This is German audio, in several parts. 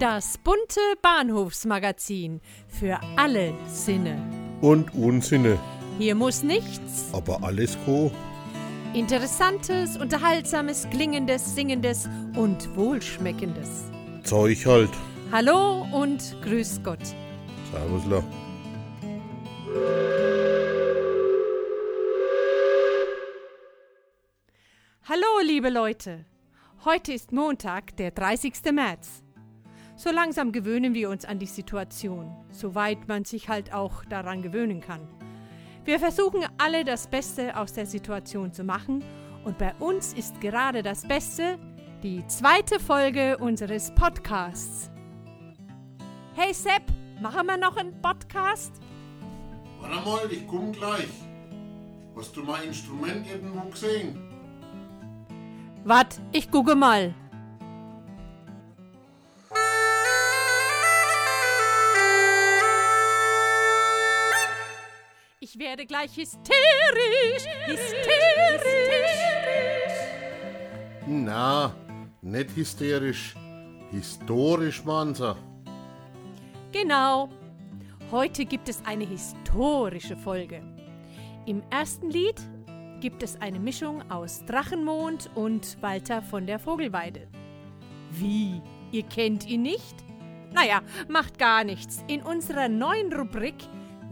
Das bunte Bahnhofsmagazin für alle Sinne. Und Unsinne. Hier muss nichts. Aber alles co. Interessantes, unterhaltsames, klingendes, singendes und wohlschmeckendes. Zeug halt. Hallo und grüß Gott. Servusla. Hallo, liebe Leute. Heute ist Montag, der 30. März. So langsam gewöhnen wir uns an die Situation, soweit man sich halt auch daran gewöhnen kann. Wir versuchen alle das Beste aus der Situation zu machen und bei uns ist gerade das Beste die zweite Folge unseres Podcasts. Hey Sepp, machen wir noch einen Podcast? Warte mal, ich komm gleich. Hast du mein Instrument irgendwo gesehen? Wart, ich gucke mal. Ich werde gleich hysterisch, hysterisch. Na, nicht hysterisch. Historisch, Mansa. Genau. Heute gibt es eine historische Folge. Im ersten Lied gibt es eine Mischung aus Drachenmond und Walter von der Vogelweide. Wie? Ihr kennt ihn nicht? Naja, macht gar nichts. In unserer neuen Rubrik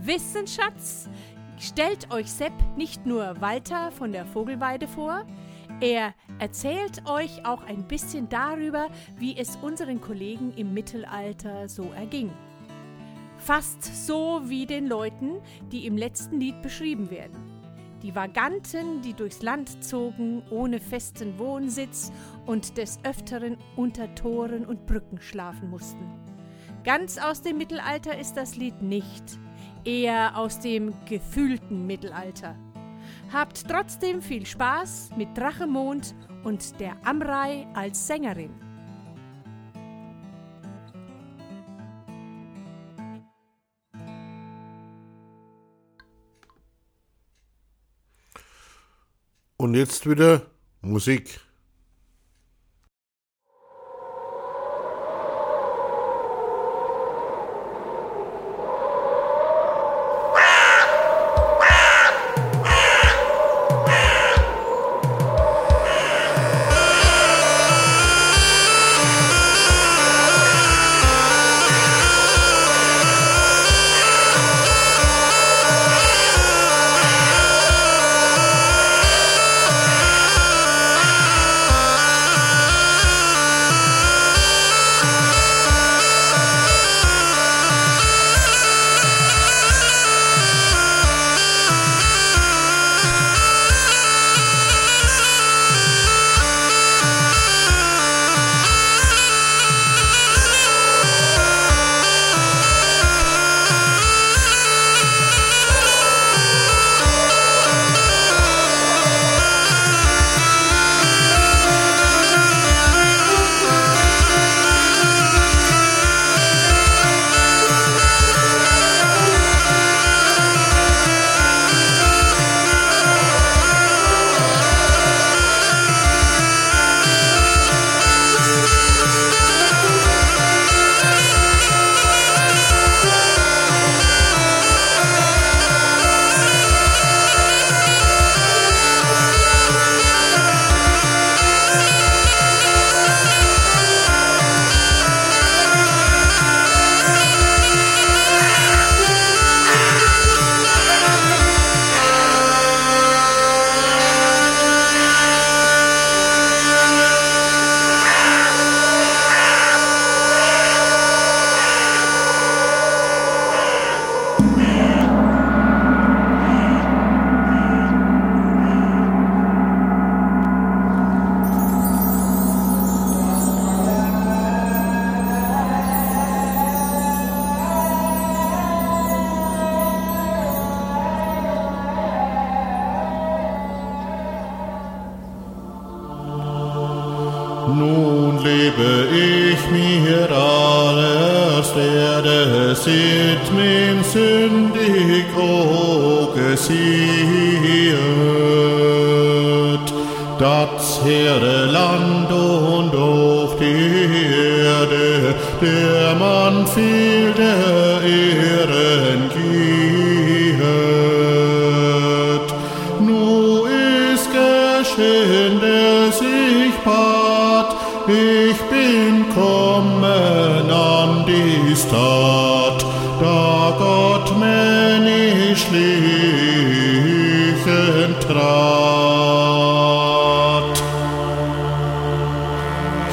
Wissenschatz stellt euch Sepp nicht nur Walter von der Vogelweide vor, er erzählt euch auch ein bisschen darüber, wie es unseren Kollegen im Mittelalter so erging. Fast so wie den Leuten, die im letzten Lied beschrieben werden. Die Vaganten, die durchs Land zogen, ohne festen Wohnsitz und des Öfteren unter Toren und Brücken schlafen mussten. Ganz aus dem Mittelalter ist das Lied nicht, eher aus dem gefühlten Mittelalter. Habt trotzdem viel Spaß mit Drachemond und der Amrei als Sängerin. Und jetzt wieder Musik. Lebe ich mir alles werde sit min syndig åke siet. das hehre Land und auch die Erde, der man viel der Ehren ich bin kommen an die Stadt, da Gott menschlichen trat.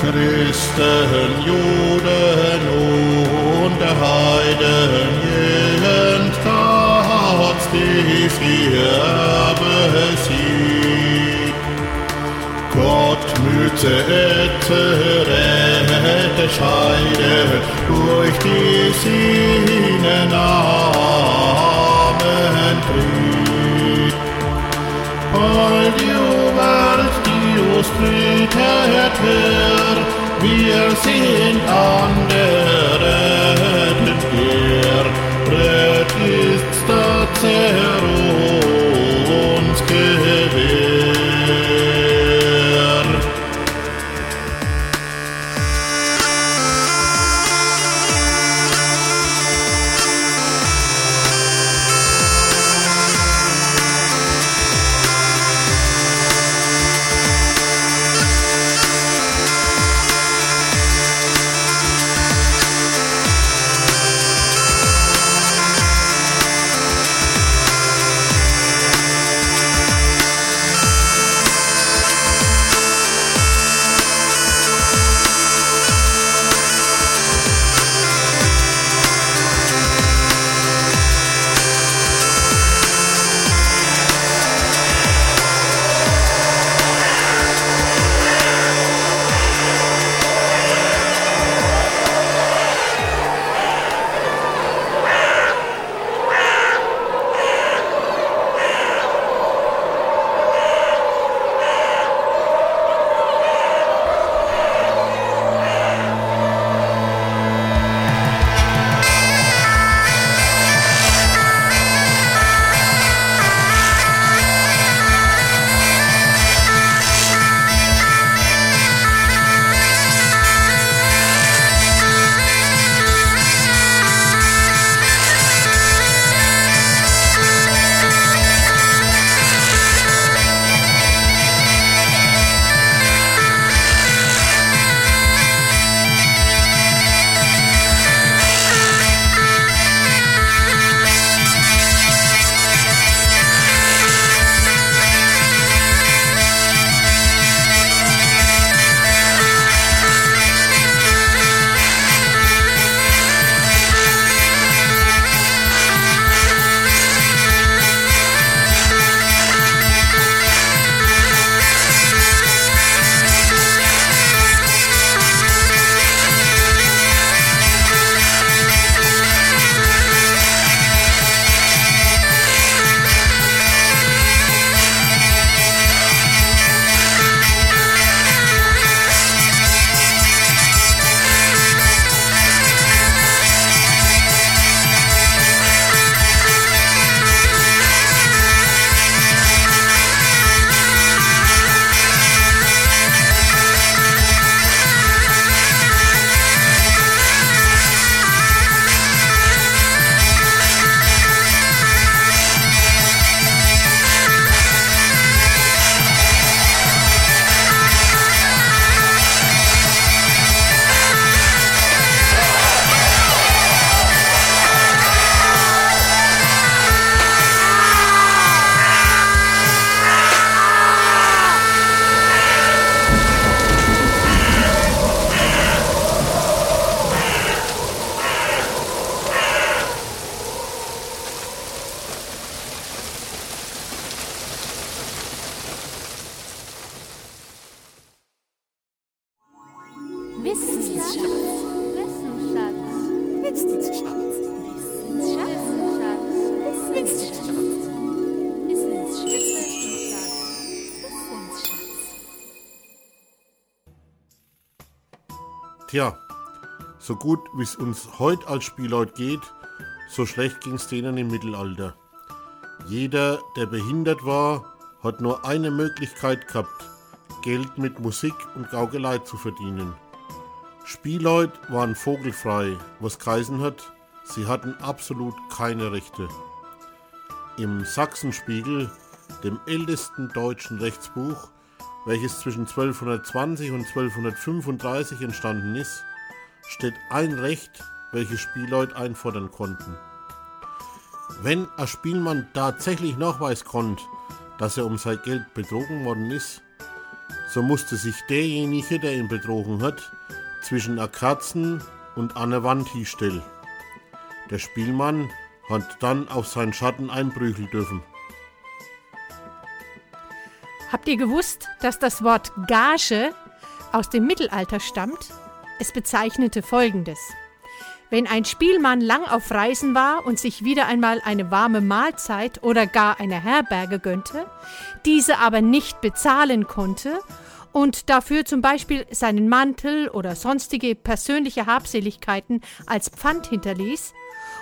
Christen, Juden und Heiden, jeden Tag die vier besiegt. Gott müsse ette rette scheide durch die Sine Namen. All die Welt, die her, wir sind an so gut wie es uns heute als Spielleut geht, so schlecht ging es denen im Mittelalter. Jeder, der behindert war, hat nur eine Möglichkeit gehabt, Geld mit Musik und Gaukelei zu verdienen. Spielleut waren vogelfrei, was geheißen hat, sie hatten absolut keine Rechte. Im Sachsenspiegel, dem ältesten deutschen Rechtsbuch, welches zwischen 1220 und 1235 entstanden ist, steht ein Recht, welches Spielleut einfordern konnten. Wenn ein Spielmann tatsächlich nachweisen konnte, dass er um sein Geld betrogen worden ist, so musste sich derjenige, der ihn betrogen hat, zwischen einer Kerzen und einer Wand hinstellen. Der Spielmann hat dann auf seinen Schatten einprügeln dürfen. Habt ihr gewusst, dass das Wort Gage aus dem Mittelalter stammt? Es bezeichnete Folgendes. Wenn ein Spielmann lang auf Reisen war und sich wieder einmal eine warme Mahlzeit oder gar eine Herberge gönnte, diese aber nicht bezahlen konnte und dafür zum Beispiel seinen Mantel oder sonstige persönliche Habseligkeiten als Pfand hinterließ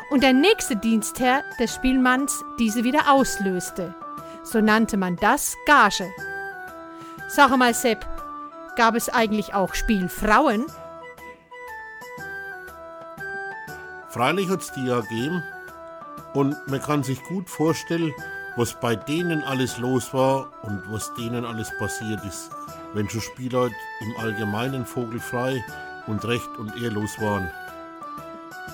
und der nächste Dienstherr des Spielmanns diese wieder auslöste. So nannte man das Gage. Sag mal, Sepp, gab es eigentlich auch Spielfrauen? Freilich hat es die ja gegeben und man kann sich gut vorstellen, was bei denen alles los war und was denen alles passiert ist, wenn schon Spielleute im Allgemeinen vogelfrei und recht und ehrlos waren.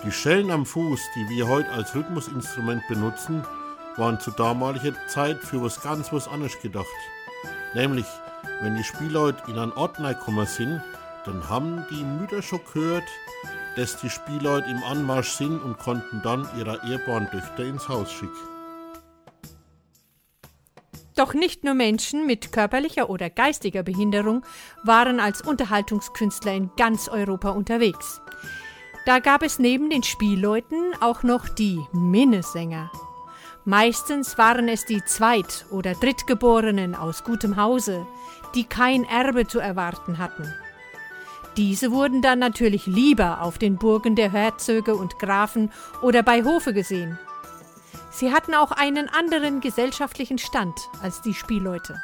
Die Schellen am Fuß, die wir heute als Rhythmusinstrument benutzen, waren zu damaliger Zeit für was ganz was anderes gedacht. Nämlich, wenn die Spielleute in einen Ort gekommen sind, dann haben die Mütter schon gehört, dass die Spielleute im Anmarsch sind und konnten dann ihre ehrbaren Töchter ins Haus schicken. Doch nicht nur Menschen mit körperlicher oder geistiger Behinderung waren als Unterhaltungskünstler in ganz Europa unterwegs. Da gab es neben den Spielleuten auch noch die Minnesänger. Meistens waren es die Zweit- oder Drittgeborenen aus gutem Hause, die kein Erbe zu erwarten hatten. Diese wurden dann natürlich lieber auf den Burgen der Herzöge und Grafen oder bei Hofe gesehen. Sie hatten auch einen anderen gesellschaftlichen Stand als die Spielleute.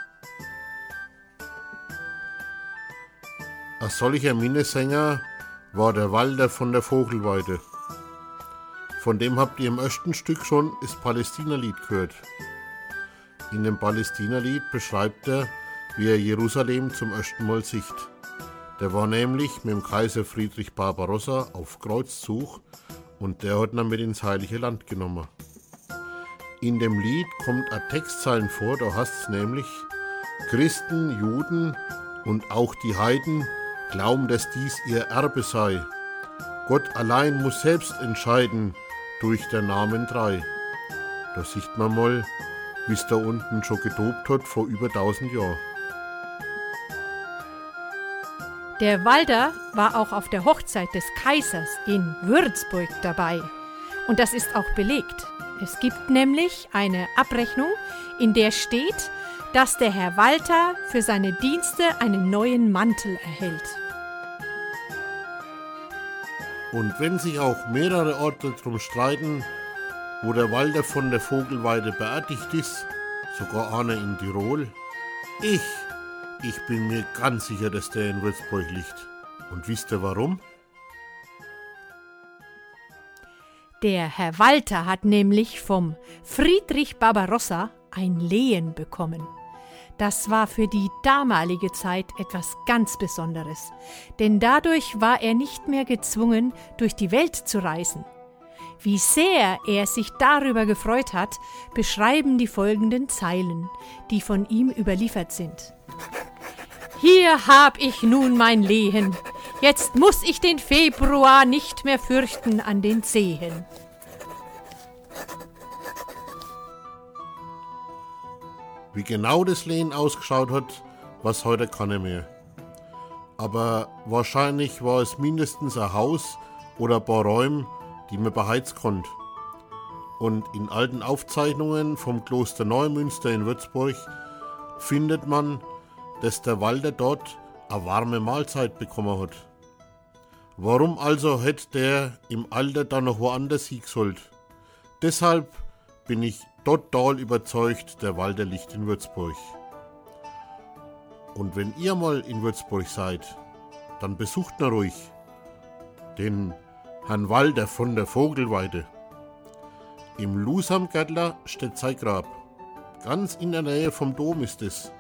Ein solcher Minnesänger war der Walder von der Vogelweide. Von dem habt ihr im ersten Stück schon das Palästina-Lied gehört. In dem Palästina-Lied beschreibt er, wie er Jerusalem zum ersten Mal sieht. Der war nämlich mit dem Kaiser Friedrich Barbarossa auf Kreuzzug und der hat ihn mit ins Heilige Land genommen. In dem Lied kommt ein Textzeilen vor, da heißt es nämlich, Christen, Juden und auch die Heiden glauben, dass dies ihr Erbe sei. Gott allein muss selbst entscheiden durch der Namen drei. Da sieht man mal, wie es da unten schon getobt hat vor über 1000 Jahren. Der Walder war auch auf der Hochzeit des Kaisers in Würzburg dabei. Und das ist auch belegt. Es gibt nämlich eine Abrechnung, in der steht, dass der Herr Walter für seine Dienste einen neuen Mantel erhält. Und wenn sich auch mehrere Orte darum streiten, wo der Walter von der Vogelweide beerdigt ist, sogar einer in Tirol, ich ich bin mir ganz sicher, dass der in Würzburg liegt. Und wisst ihr warum? Der Herr Walter hat nämlich vom Friedrich Barbarossa ein Lehen bekommen. Das war für die damalige Zeit etwas ganz Besonderes, denn dadurch war er nicht mehr gezwungen, durch die Welt zu reisen. Wie sehr er sich darüber gefreut hat, beschreiben die folgenden Zeilen, die von ihm überliefert sind. Hier hab ich nun mein Lehen. Jetzt muss ich den Februar nicht mehr fürchten an den Zehen. Wie genau das Lehen ausgeschaut hat, was heute keiner mehr. Aber wahrscheinlich war es mindestens ein Haus oder ein paar Räume, die man beheizt konnte. Und in alten Aufzeichnungen vom Kloster Neumünster in Würzburg findet man, dass der Walter dort eine warme Mahlzeit bekommen hat. Warum also hätte der im Alter dann noch woanders hin sollt? Deshalb bin ich total überzeugt, der Walter liegt in Würzburg. Und wenn ihr mal in Würzburg seid, dann besucht nur ruhig den Herrn Walter von der Vogelweide. Im Lusamgärtler steht sein Grab. Ganz in der Nähe vom Dom ist es.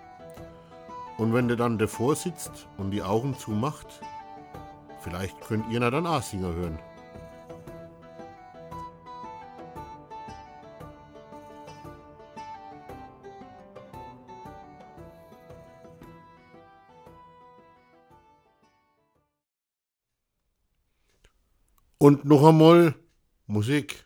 Und wenn der dann davor sitzt und die Augen zumacht, vielleicht könnt ihr na dann Singer hören. Und noch einmal Musik.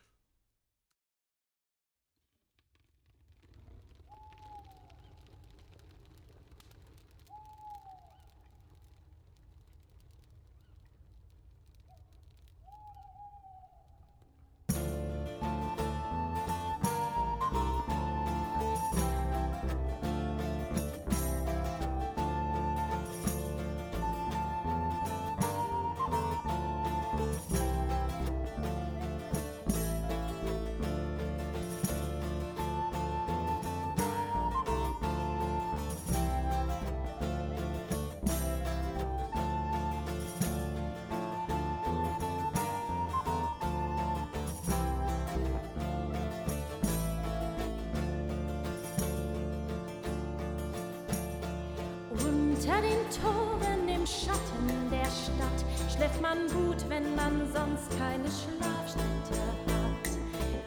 Den Toren im Schatten der Stadt schläft man gut, wenn man sonst keine Schlafstätte hat.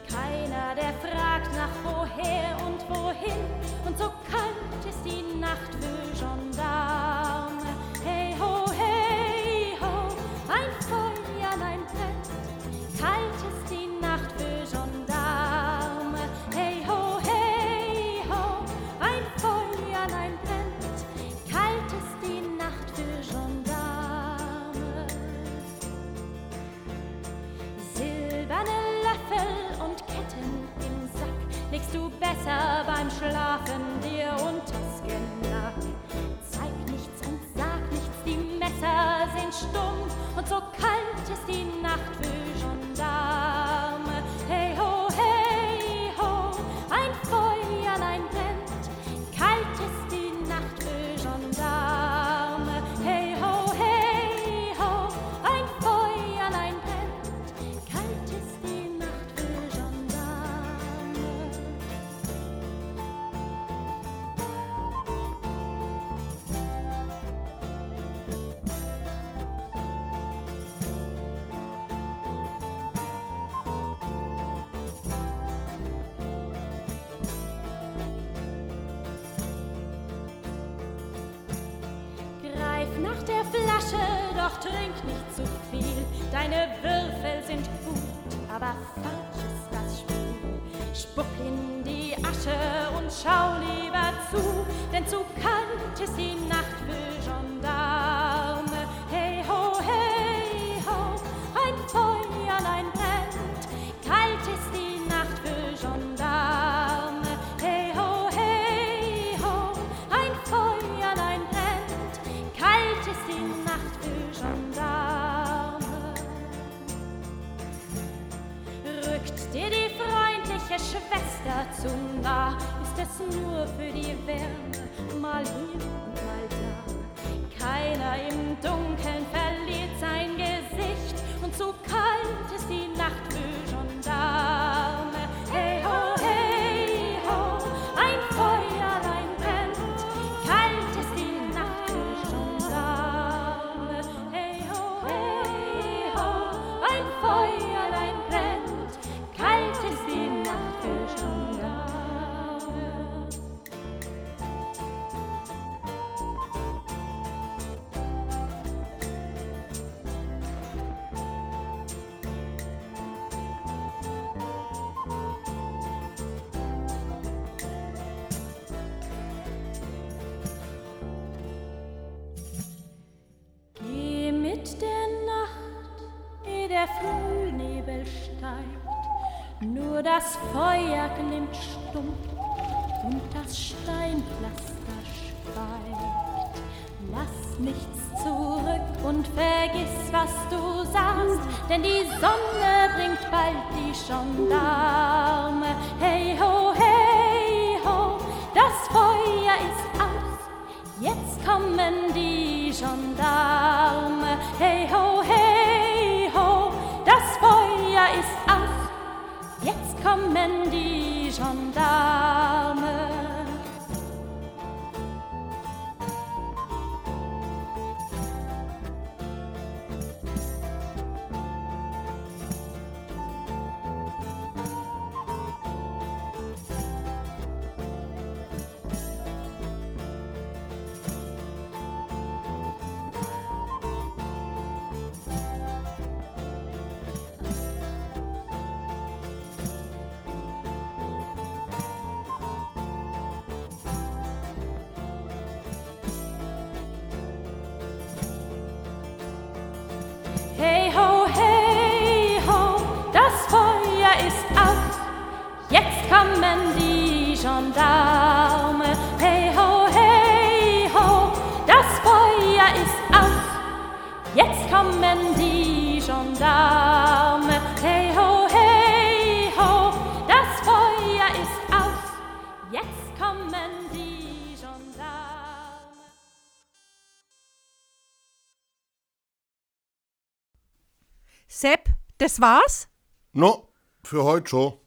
Keiner, der fragt nach woher Deine Würfel sind gut, aber falsch ist das Spiel. Spuck in die Asche und schau lieber zu, denn zu kalt ist die Nacht für Gendarme. Schwester zu nah, ist es nur für die Wärme, mal hier mal das Feuer glimmt stumm und das Steinpflaster schweigt. Lass nichts zurück und vergiss, was du sagst, denn die Sonne bringt bald die Gendarme. Hey ho, hey ho, das Feuer ist aus, jetzt kommen die Gendarme. Hey ho, hey Kommen die Gendarme. Kommen die Gendarme. Hey ho, hey ho, das Feuer ist aus. Jetzt kommen die Gendarme. Hey ho, hey ho, das Feuer ist aus. Jetzt kommen die Gendarme. Sepp, das war's? No, für heute schon.